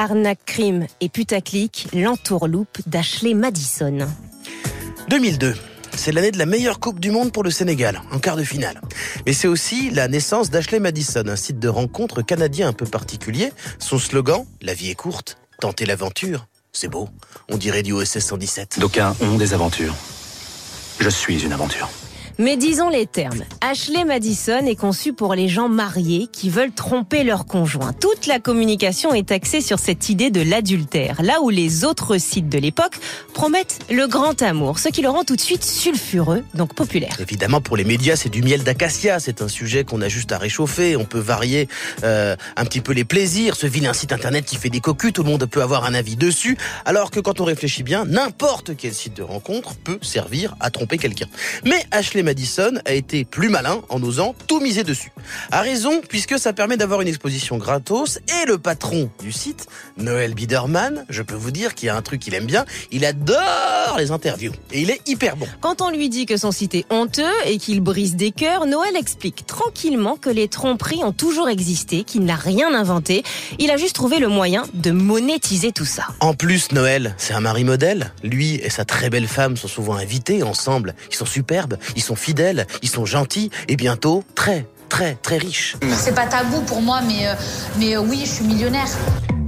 arnaque, crime et putaclic, l'entourloupe d'Ashley Madison. 2002. C'est l'année de la meilleure Coupe du Monde pour le Sénégal, en quart de finale. Mais c'est aussi la naissance d'Ashley Madison, un site de rencontre canadien un peu particulier. Son slogan, La vie est courte, tentez l'aventure. C'est beau, on dirait du OSS 117. D'aucuns ont des aventures. Je suis une aventure. Mais disons les termes. Ashley Madison est conçu pour les gens mariés qui veulent tromper leur conjoint. Toute la communication est axée sur cette idée de l'adultère, là où les autres sites de l'époque promettent le grand amour, ce qui le rend tout de suite sulfureux, donc populaire. Évidemment, pour les médias, c'est du miel d'acacia. C'est un sujet qu'on a juste à réchauffer. On peut varier euh, un petit peu les plaisirs. Ce vilain site internet qui fait des cocus, tout le monde peut avoir un avis dessus. Alors que quand on réfléchit bien, n'importe quel site de rencontre peut servir à tromper quelqu'un. Mais Ashley Madison a été plus malin en osant tout miser dessus. A raison, puisque ça permet d'avoir une exposition gratos et le patron du site, Noël Biederman, je peux vous dire qu'il y a un truc qu'il aime bien, il adore les interviews et il est hyper bon. Quand on lui dit que son site est honteux et qu'il brise des cœurs, Noël explique tranquillement que les tromperies ont toujours existé, qu'il n'a rien inventé. Il a juste trouvé le moyen de monétiser tout ça. En plus, Noël, c'est un mari modèle. Lui et sa très belle femme sont souvent invités ensemble. Ils sont superbes, ils sont fidèles, ils sont gentils et bientôt très, très, très riches. C'est pas tabou pour moi, mais, euh, mais euh, oui, je suis millionnaire.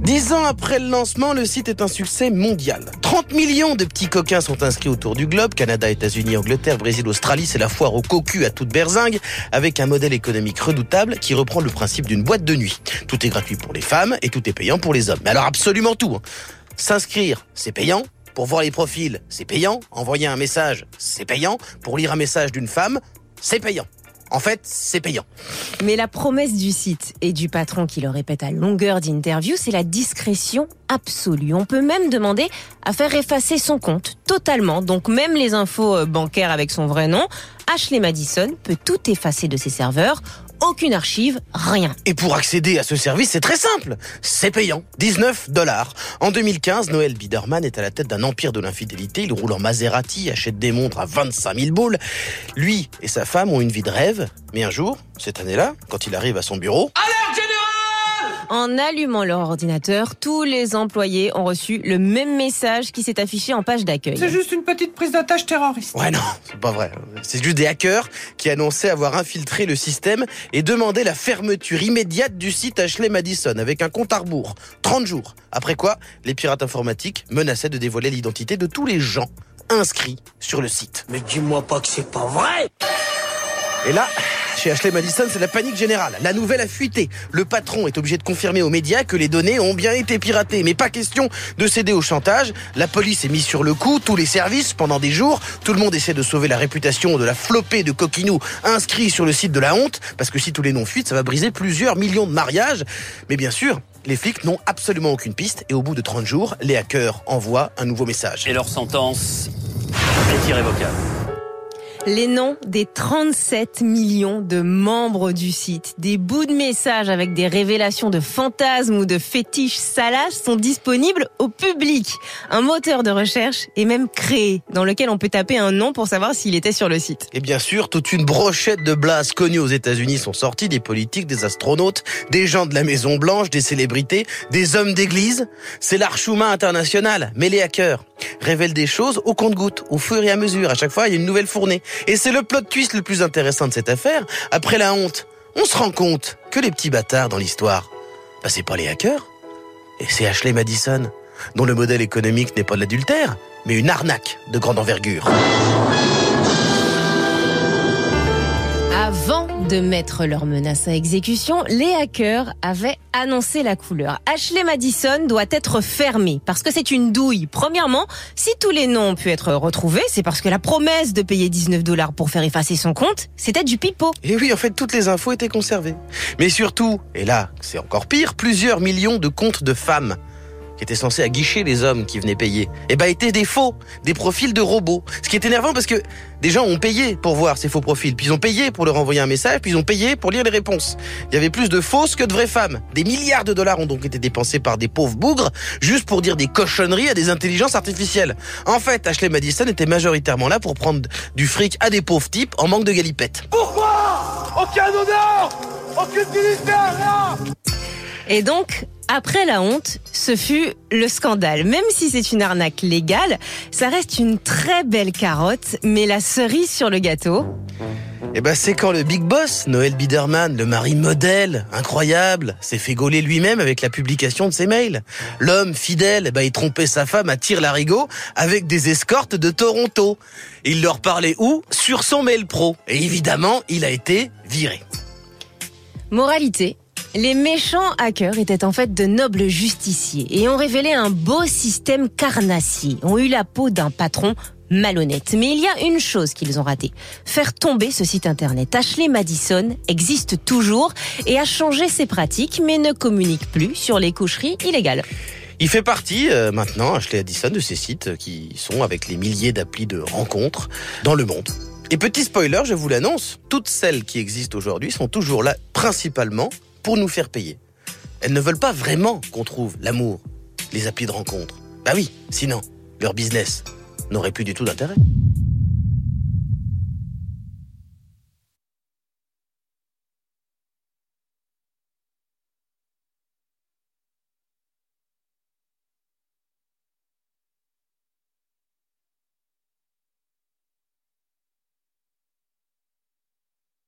Dix ans après le lancement, le site est un succès mondial. 30 millions de petits coquins sont inscrits autour du globe. Canada, États-Unis, Angleterre, Brésil, Australie, c'est la foire au cocu à toute berzingue, avec un modèle économique redoutable qui reprend le principe d'une boîte de nuit. Tout est gratuit pour les femmes et tout est payant pour les hommes. Mais alors absolument tout. hein. S'inscrire, c'est payant. Pour voir les profils, c'est payant. Envoyer un message, c'est payant. Pour lire un message d'une femme, c'est payant. En fait, c'est payant. Mais la promesse du site et du patron qui le répète à longueur d'interview, c'est la discrétion absolue. On peut même demander à faire effacer son compte totalement. Donc même les infos euh, bancaires avec son vrai nom, Ashley Madison peut tout effacer de ses serveurs. Aucune archive, rien. Et pour accéder à ce service, c'est très simple. C'est payant. 19 dollars. En 2015, Noël Biederman est à la tête d'un empire de l'infidélité. Il roule en Maserati, achète des montres à 25 000 boules. Lui et sa femme ont une vie de rêve. Mais un jour, cette année-là, quand il arrive à son bureau, En allumant leur ordinateur, tous les employés ont reçu le même message qui s'est affiché en page d'accueil. C'est juste une petite prise d'attache terroriste. Ouais, non, c'est pas vrai. C'est juste des hackers qui annonçaient avoir infiltré le système et demandé la fermeture immédiate du site Ashley Madison avec un compte à rebours. 30 jours. Après quoi, les pirates informatiques menaçaient de dévoiler l'identité de tous les gens inscrits sur le site. Mais dis-moi pas que c'est pas vrai Et là, chez Ashley Madison, c'est la panique générale. La nouvelle a fuité. Le patron est obligé de confirmer aux médias que les données ont bien été piratées. Mais pas question de céder au chantage. La police est mise sur le coup, tous les services, pendant des jours. Tout le monde essaie de sauver la réputation de la flopée de coquinous inscrits sur le site de la honte. Parce que si tous les noms fuitent, ça va briser plusieurs millions de mariages. Mais bien sûr, les flics n'ont absolument aucune piste. Et au bout de 30 jours, les hackers envoient un nouveau message. Et leur sentence est irrévocable. Les noms des 37 millions de membres du site, des bouts de messages avec des révélations de fantasmes ou de fétiches salaces sont disponibles au public. Un moteur de recherche est même créé dans lequel on peut taper un nom pour savoir s'il était sur le site. Et bien sûr, toute une brochette de blases connues aux États-Unis sont sorties, des politiques, des astronautes, des gens de la Maison Blanche, des célébrités, des hommes d'église. C'est l'archouma international. Mais les hackers révèlent des choses au compte-gouttes, au fur et à mesure. À chaque fois, il y a une nouvelle fournée. Et c'est le plot twist le plus intéressant de cette affaire. Après la honte, on se rend compte que les petits bâtards dans l'histoire, bah, c'est pas les hackers. Et c'est Ashley Madison, dont le modèle économique n'est pas de l'adultère, mais une arnaque de grande envergure. De mettre leurs menaces à exécution, les hackers avaient annoncé la couleur. Ashley Madison doit être fermée parce que c'est une douille. Premièrement, si tous les noms ont pu être retrouvés, c'est parce que la promesse de payer 19 dollars pour faire effacer son compte, c'était du pipeau. Et oui, en fait, toutes les infos étaient conservées. Mais surtout, et là, c'est encore pire, plusieurs millions de comptes de femmes qui étaient censés aguicher les hommes qui venaient payer, eh ben, étaient des faux, des profils de robots. Ce qui est énervant parce que des gens ont payé pour voir ces faux profils, puis ils ont payé pour leur envoyer un message, puis ils ont payé pour lire les réponses. Il y avait plus de fausses que de vraies femmes. Des milliards de dollars ont donc été dépensés par des pauvres bougres, juste pour dire des cochonneries à des intelligences artificielles. En fait, Ashley Madison était majoritairement là pour prendre du fric à des pauvres types en manque de galipettes. Pourquoi? Aucun honneur Aucune dignité, rien Et donc, Après la honte, ce fut le scandale. Même si c'est une arnaque légale, ça reste une très belle carotte, mais la cerise sur le gâteau, Eh ben, c'est quand le big boss, Noël Biderman, le mari modèle, incroyable, s'est fait gauler lui-même avec la publication de ses mails. L'homme fidèle, eh ben, il trompait sa femme à tir larigot avec des escortes de Toronto. Il leur parlait où? Sur son mail pro. Et évidemment, il a été viré. Moralité. Les méchants hackers étaient en fait de nobles justiciers et ont révélé un beau système carnassier, ont eu la peau d'un patron malhonnête. Mais il y a une chose qu'ils ont ratée. Faire tomber ce site internet. Ashley Madison existe toujours et a changé ses pratiques mais ne communique plus sur les coucheries illégales. Il fait partie euh, maintenant, Ashley Addison, de ces sites qui sont avec les milliers d'applis de rencontres dans le monde. Et petit spoiler, je vous l'annonce, toutes celles qui existent aujourd'hui sont toujours là principalement pour nous faire payer. Elles ne veulent pas vraiment qu'on trouve l'amour, les applis de rencontres. Bah oui, sinon, leur business n'aurait plus du tout d'intérêt.